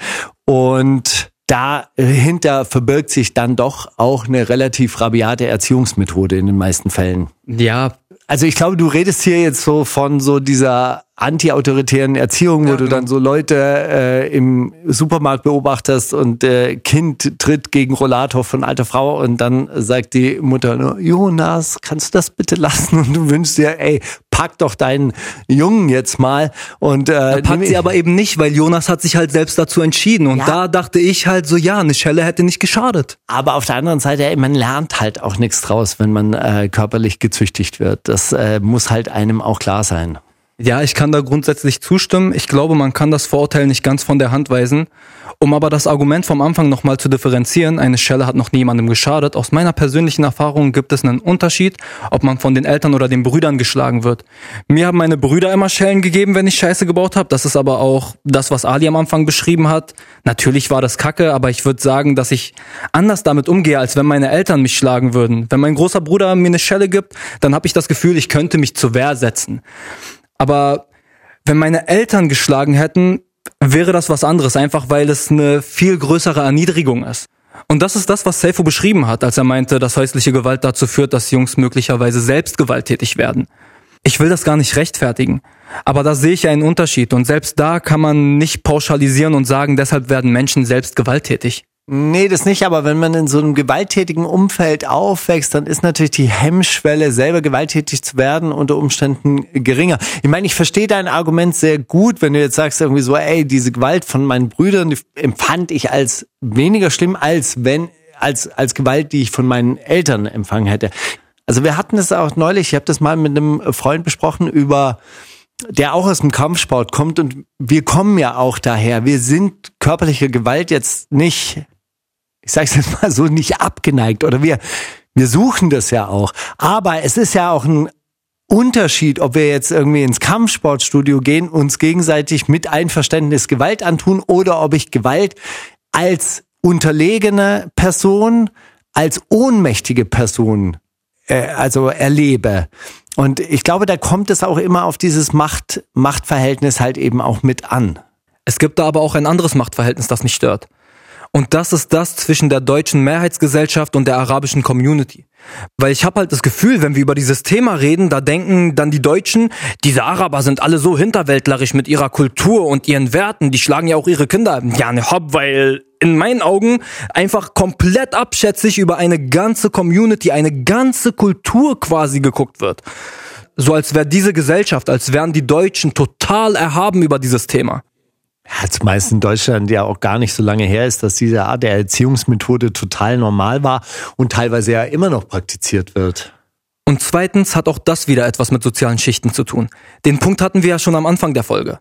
Und dahinter verbirgt sich dann doch auch eine relativ rabiate Erziehungsmethode in den meisten Fällen. Ja, Also ich glaube, du redest hier jetzt so von so dieser anti-autoritären Erziehung, wo du dann so Leute äh, im Supermarkt beobachtest und äh, Kind tritt gegen Rollator von alter Frau und dann sagt die Mutter nur, Jonas, kannst du das bitte lassen? Und du wünschst dir, ey, pack doch deinen Jungen jetzt mal und äh, packt sie aber eben nicht, weil Jonas hat sich halt selbst dazu entschieden und Ja. da dachte ich halt so, ja, eine Schelle hätte nicht geschadet. Aber auf der anderen Seite, man lernt halt auch nichts draus, wenn man äh, körperlich gezüchtigt wird. Das äh, muss halt einem auch klar sein. Ja, ich kann da grundsätzlich zustimmen. Ich glaube, man kann das Vorurteil nicht ganz von der Hand weisen. Um aber das Argument vom Anfang nochmal zu differenzieren, eine Schelle hat noch niemandem geschadet. Aus meiner persönlichen Erfahrung gibt es einen Unterschied, ob man von den Eltern oder den Brüdern geschlagen wird. Mir haben meine Brüder immer Schellen gegeben, wenn ich Scheiße gebaut habe. Das ist aber auch das, was Ali am Anfang beschrieben hat. Natürlich war das Kacke, aber ich würde sagen, dass ich anders damit umgehe, als wenn meine Eltern mich schlagen würden. Wenn mein großer Bruder mir eine Schelle gibt, dann habe ich das Gefühl, ich könnte mich zur Wehr setzen. Aber wenn meine Eltern geschlagen hätten, wäre das was anderes, einfach weil es eine viel größere Erniedrigung ist. Und das ist das, was Seifo beschrieben hat, als er meinte, dass häusliche Gewalt dazu führt, dass Jungs möglicherweise selbst gewalttätig werden. Ich will das gar nicht rechtfertigen, aber da sehe ich einen Unterschied und selbst da kann man nicht pauschalisieren und sagen, deshalb werden Menschen selbst gewalttätig. Nee, das nicht, aber wenn man in so einem gewalttätigen Umfeld aufwächst, dann ist natürlich die Hemmschwelle, selber gewalttätig zu werden, unter Umständen geringer. Ich meine, ich verstehe dein Argument sehr gut, wenn du jetzt sagst irgendwie so, ey, diese Gewalt von meinen Brüdern die empfand ich als weniger schlimm, als wenn, als, als Gewalt, die ich von meinen Eltern empfangen hätte. Also wir hatten es auch neulich, ich habe das mal mit einem Freund besprochen über der auch aus dem Kampfsport kommt und wir kommen ja auch daher. Wir sind körperlicher Gewalt jetzt nicht, ich sage es jetzt mal so, nicht abgeneigt oder wir, wir suchen das ja auch. Aber es ist ja auch ein Unterschied, ob wir jetzt irgendwie ins Kampfsportstudio gehen, uns gegenseitig mit Einverständnis Gewalt antun oder ob ich Gewalt als unterlegene Person, als ohnmächtige Person äh, also erlebe. Und ich glaube, da kommt es auch immer auf dieses Macht, Machtverhältnis halt eben auch mit an. Es gibt da aber auch ein anderes Machtverhältnis, das mich stört. Und das ist das zwischen der deutschen Mehrheitsgesellschaft und der arabischen Community. Weil ich habe halt das Gefühl, wenn wir über dieses Thema reden, da denken dann die Deutschen, diese Araber sind alle so hinterwäldlerisch mit ihrer Kultur und ihren Werten, die schlagen ja auch ihre Kinder. Ja, ne hopp, weil in meinen Augen einfach komplett abschätzig über eine ganze Community, eine ganze Kultur quasi geguckt wird. So als wäre diese Gesellschaft, als wären die Deutschen total erhaben über dieses Thema. Zumeist in Deutschland ja auch gar nicht so lange her ist, dass diese Art der Erziehungsmethode total normal war und teilweise ja immer noch praktiziert wird. Und zweitens hat auch das wieder etwas mit sozialen Schichten zu tun. Den Punkt hatten wir ja schon am Anfang der Folge.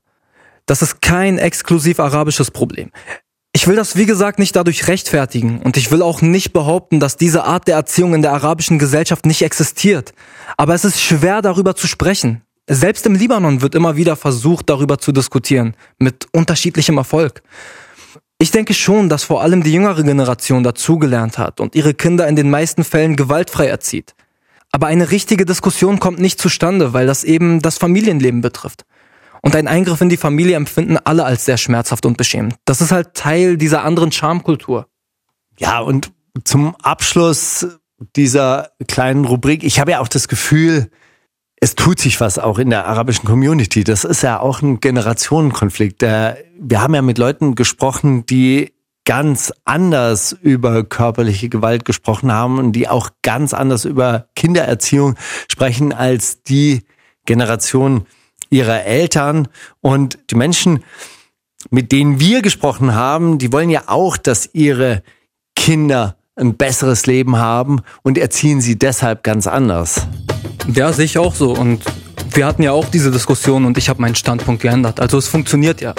Das ist kein exklusiv arabisches Problem. Ich will das wie gesagt nicht dadurch rechtfertigen und ich will auch nicht behaupten, dass diese Art der Erziehung in der arabischen Gesellschaft nicht existiert. Aber es ist schwer darüber zu sprechen. Selbst im Libanon wird immer wieder versucht, darüber zu diskutieren, mit unterschiedlichem Erfolg. Ich denke schon, dass vor allem die jüngere Generation dazugelernt hat und ihre Kinder in den meisten Fällen gewaltfrei erzieht. Aber eine richtige Diskussion kommt nicht zustande, weil das eben das Familienleben betrifft. Und ein Eingriff in die Familie empfinden alle als sehr schmerzhaft und beschämend. Das ist halt Teil dieser anderen Charmkultur. Ja, und zum Abschluss dieser kleinen Rubrik, ich habe ja auch das Gefühl, es tut sich was auch in der arabischen Community. Das ist ja auch ein Generationenkonflikt. Wir haben ja mit Leuten gesprochen, die ganz anders über körperliche Gewalt gesprochen haben und die auch ganz anders über Kindererziehung sprechen als die Generation ihrer Eltern. Und die Menschen, mit denen wir gesprochen haben, die wollen ja auch, dass ihre Kinder ein besseres Leben haben und erziehen sie deshalb ganz anders. Ja, sehe ich auch so. Und wir hatten ja auch diese Diskussion und ich habe meinen Standpunkt geändert. Also es funktioniert ja.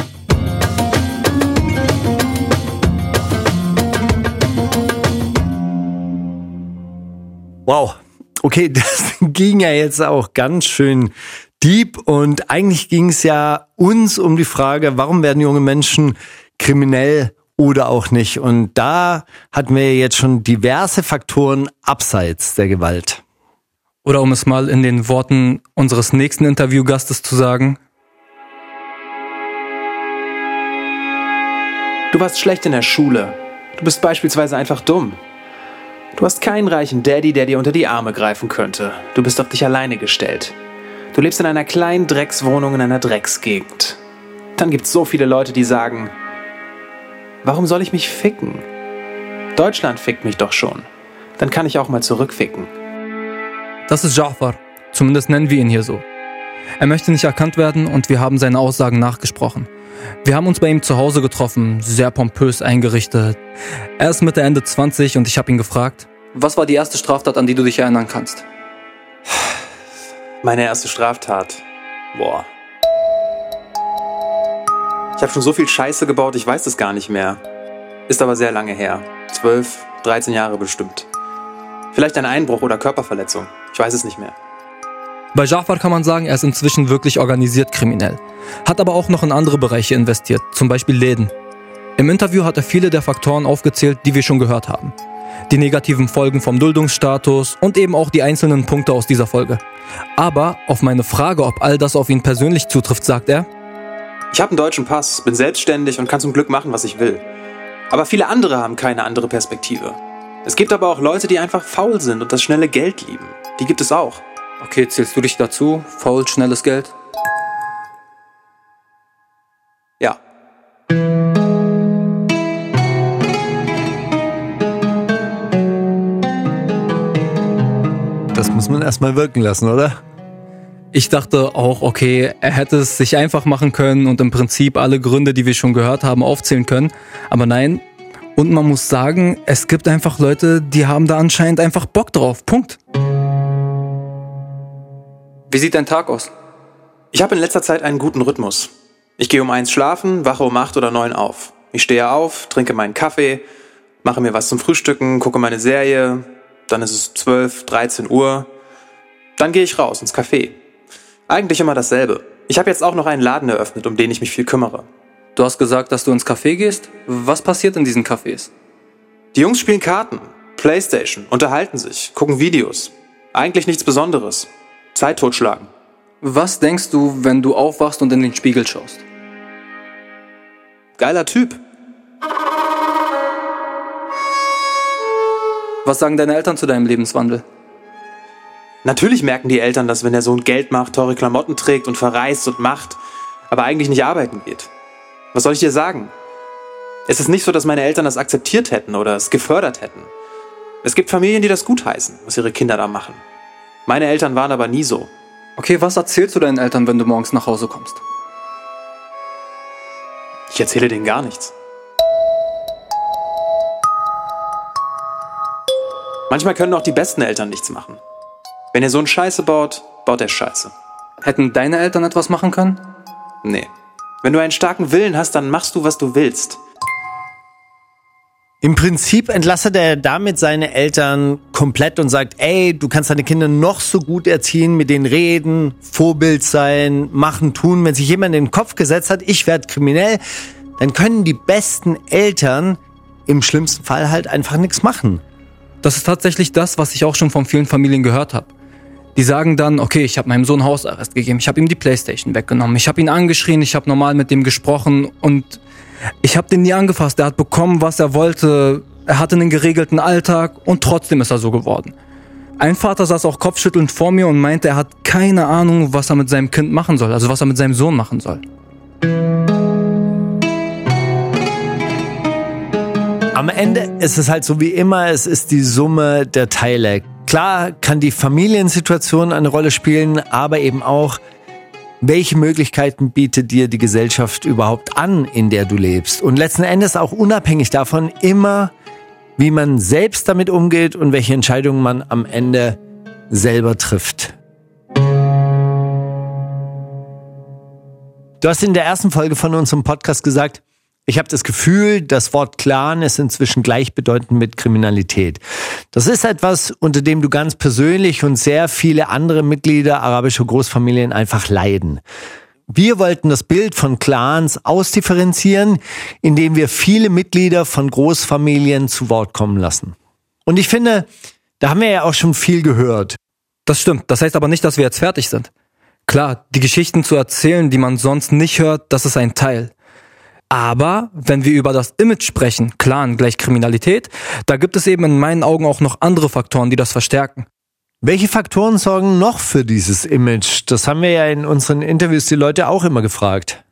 Wow. Okay, das ging ja jetzt auch ganz schön deep und eigentlich ging es ja uns um die Frage, warum werden junge Menschen kriminell oder auch nicht? Und da hatten wir jetzt schon diverse Faktoren abseits der Gewalt. Oder um es mal in den Worten unseres nächsten Interviewgastes zu sagen. Du warst schlecht in der Schule. Du bist beispielsweise einfach dumm. Du hast keinen reichen Daddy, der dir unter die Arme greifen könnte. Du bist auf dich alleine gestellt. Du lebst in einer kleinen Dreckswohnung in einer Drecksgegend. Dann gibt's so viele Leute, die sagen, warum soll ich mich ficken? Deutschland fickt mich doch schon. Dann kann ich auch mal zurückficken. Das ist Jafar. Zumindest nennen wir ihn hier so. Er möchte nicht erkannt werden und wir haben seine Aussagen nachgesprochen. Wir haben uns bei ihm zu Hause getroffen, sehr pompös eingerichtet. Er ist Mitte Ende 20 und ich habe ihn gefragt, was war die erste Straftat, an die du dich erinnern kannst? Meine erste Straftat. Boah. Ich habe schon so viel Scheiße gebaut, ich weiß es gar nicht mehr. Ist aber sehr lange her. 12, 13 Jahre bestimmt. Vielleicht ein Einbruch oder Körperverletzung. Ich weiß es nicht mehr. Bei Jafar kann man sagen, er ist inzwischen wirklich organisiert kriminell. Hat aber auch noch in andere Bereiche investiert, zum Beispiel Läden. Im Interview hat er viele der Faktoren aufgezählt, die wir schon gehört haben. Die negativen Folgen vom Duldungsstatus und eben auch die einzelnen Punkte aus dieser Folge. Aber auf meine Frage, ob all das auf ihn persönlich zutrifft, sagt er, ich habe einen deutschen Pass, bin selbstständig und kann zum Glück machen, was ich will. Aber viele andere haben keine andere Perspektive. Es gibt aber auch Leute, die einfach faul sind und das schnelle Geld lieben. Die gibt es auch. Okay, zählst du dich dazu? Faul, schnelles Geld? Ja. Das muss man erstmal wirken lassen, oder? Ich dachte auch, okay, er hätte es sich einfach machen können und im Prinzip alle Gründe, die wir schon gehört haben, aufzählen können. Aber nein, und man muss sagen, es gibt einfach Leute, die haben da anscheinend einfach Bock drauf. Punkt. Wie sieht dein Tag aus? Ich habe in letzter Zeit einen guten Rhythmus. Ich gehe um eins schlafen, wache um acht oder neun auf. Ich stehe auf, trinke meinen Kaffee, mache mir was zum Frühstücken, gucke meine Serie, dann ist es zwölf, dreizehn Uhr. Dann gehe ich raus ins Café. Eigentlich immer dasselbe. Ich habe jetzt auch noch einen Laden eröffnet, um den ich mich viel kümmere. Du hast gesagt, dass du ins Café gehst. Was passiert in diesen Cafés? Die Jungs spielen Karten, Playstation, unterhalten sich, gucken Videos. Eigentlich nichts Besonderes. Zeit totschlagen. Was denkst du, wenn du aufwachst und in den Spiegel schaust? Geiler Typ. Was sagen deine Eltern zu deinem Lebenswandel? Natürlich merken die Eltern das, wenn der Sohn Geld macht, teure Klamotten trägt und verreist und macht, aber eigentlich nicht arbeiten geht. Was soll ich dir sagen? Es ist nicht so, dass meine Eltern das akzeptiert hätten oder es gefördert hätten. Es gibt Familien, die das gutheißen, was ihre Kinder da machen. Meine Eltern waren aber nie so. Okay, was erzählst du deinen Eltern, wenn du morgens nach Hause kommst? Ich erzähle denen gar nichts. Manchmal können auch die besten Eltern nichts machen. Wenn ihr so einen Scheiße baut, baut er Scheiße. Hätten deine Eltern etwas machen können? Nee. Wenn du einen starken Willen hast, dann machst du, was du willst. Im Prinzip entlastet er damit seine Eltern komplett und sagt, ey, du kannst deine Kinder noch so gut erziehen, mit denen reden, Vorbild sein, machen, tun. Wenn sich jemand in den Kopf gesetzt hat, ich werde kriminell, dann können die besten Eltern im schlimmsten Fall halt einfach nichts machen. Das ist tatsächlich das, was ich auch schon von vielen Familien gehört habe. Die sagen dann, okay, ich habe meinem Sohn Hausarrest gegeben, ich habe ihm die Playstation weggenommen, ich habe ihn angeschrien, ich habe normal mit dem gesprochen und ich habe den nie angefasst. Er hat bekommen, was er wollte, er hatte einen geregelten Alltag und trotzdem ist er so geworden. Ein Vater saß auch kopfschüttelnd vor mir und meinte, er hat keine Ahnung, was er mit seinem Kind machen soll, also was er mit seinem Sohn machen soll. Am Ende ist es halt so wie immer, es ist die Summe der Teile. Klar kann die Familiensituation eine Rolle spielen, aber eben auch, welche Möglichkeiten bietet dir die Gesellschaft überhaupt an, in der du lebst. Und letzten Endes auch unabhängig davon immer, wie man selbst damit umgeht und welche Entscheidungen man am Ende selber trifft. Du hast in der ersten Folge von unserem Podcast gesagt, ich habe das Gefühl, das Wort Clan ist inzwischen gleichbedeutend mit Kriminalität. Das ist etwas, unter dem du ganz persönlich und sehr viele andere Mitglieder arabischer Großfamilien einfach leiden. Wir wollten das Bild von Clans ausdifferenzieren, indem wir viele Mitglieder von Großfamilien zu Wort kommen lassen. Und ich finde, da haben wir ja auch schon viel gehört. Das stimmt. Das heißt aber nicht, dass wir jetzt fertig sind. Klar, die Geschichten zu erzählen, die man sonst nicht hört, das ist ein Teil. Aber wenn wir über das Image sprechen, Clan gleich Kriminalität, da gibt es eben in meinen Augen auch noch andere Faktoren, die das verstärken. Welche Faktoren sorgen noch für dieses Image? Das haben wir ja in unseren Interviews die Leute auch immer gefragt.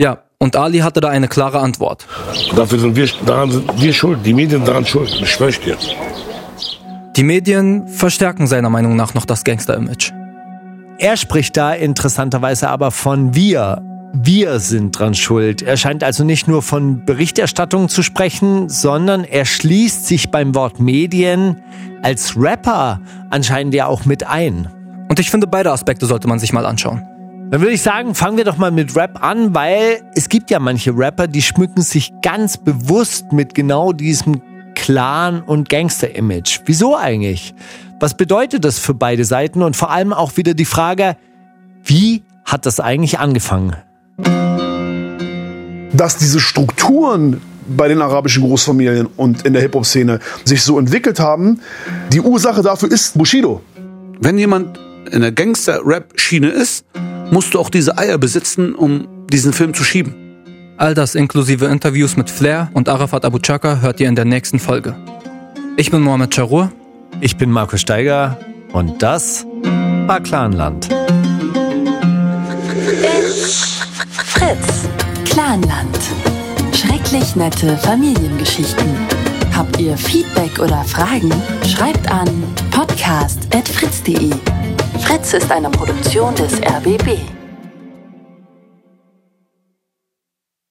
Ja, und Ali hatte da eine klare Antwort. Dafür sind wir, daran sind wir schuld, die Medien daran schuld, das schwöre ich dir. Die Medien verstärken seiner Meinung nach noch das Gangster-Image. Er spricht da interessanterweise aber von wir, wir sind dran schuld. Er scheint also nicht nur von Berichterstattung zu sprechen, sondern er schließt sich beim Wort Medien als Rapper anscheinend ja auch mit ein. Und ich finde, beide Aspekte sollte man sich mal anschauen. Dann würde ich sagen, fangen wir doch mal mit Rap an, weil es gibt ja manche Rapper, die schmücken sich ganz bewusst mit genau diesem Clan- und Gangster-Image. Wieso eigentlich? Was bedeutet das für beide Seiten? Und vor allem auch wieder die Frage, wie hat das eigentlich angefangen? Dass diese Strukturen bei den arabischen Großfamilien und in der Hip-Hop-Szene sich so entwickelt haben. Die Ursache dafür ist Bushido. Wenn jemand in der Gangster-Rap-Schiene ist, musst du auch diese Eier besitzen, um diesen Film zu schieben. All das inklusive Interviews mit Flair und Arafat Abu Chaka hört ihr in der nächsten Folge. Ich bin Mohamed Charur. Ich bin Markus Steiger. Und das war Clanland. Fritz. Clanland. Schrecklich nette Familiengeschichten. Habt ihr Feedback oder Fragen? Schreibt an podcast.fritz.de. Fritz ist eine Produktion des RBB.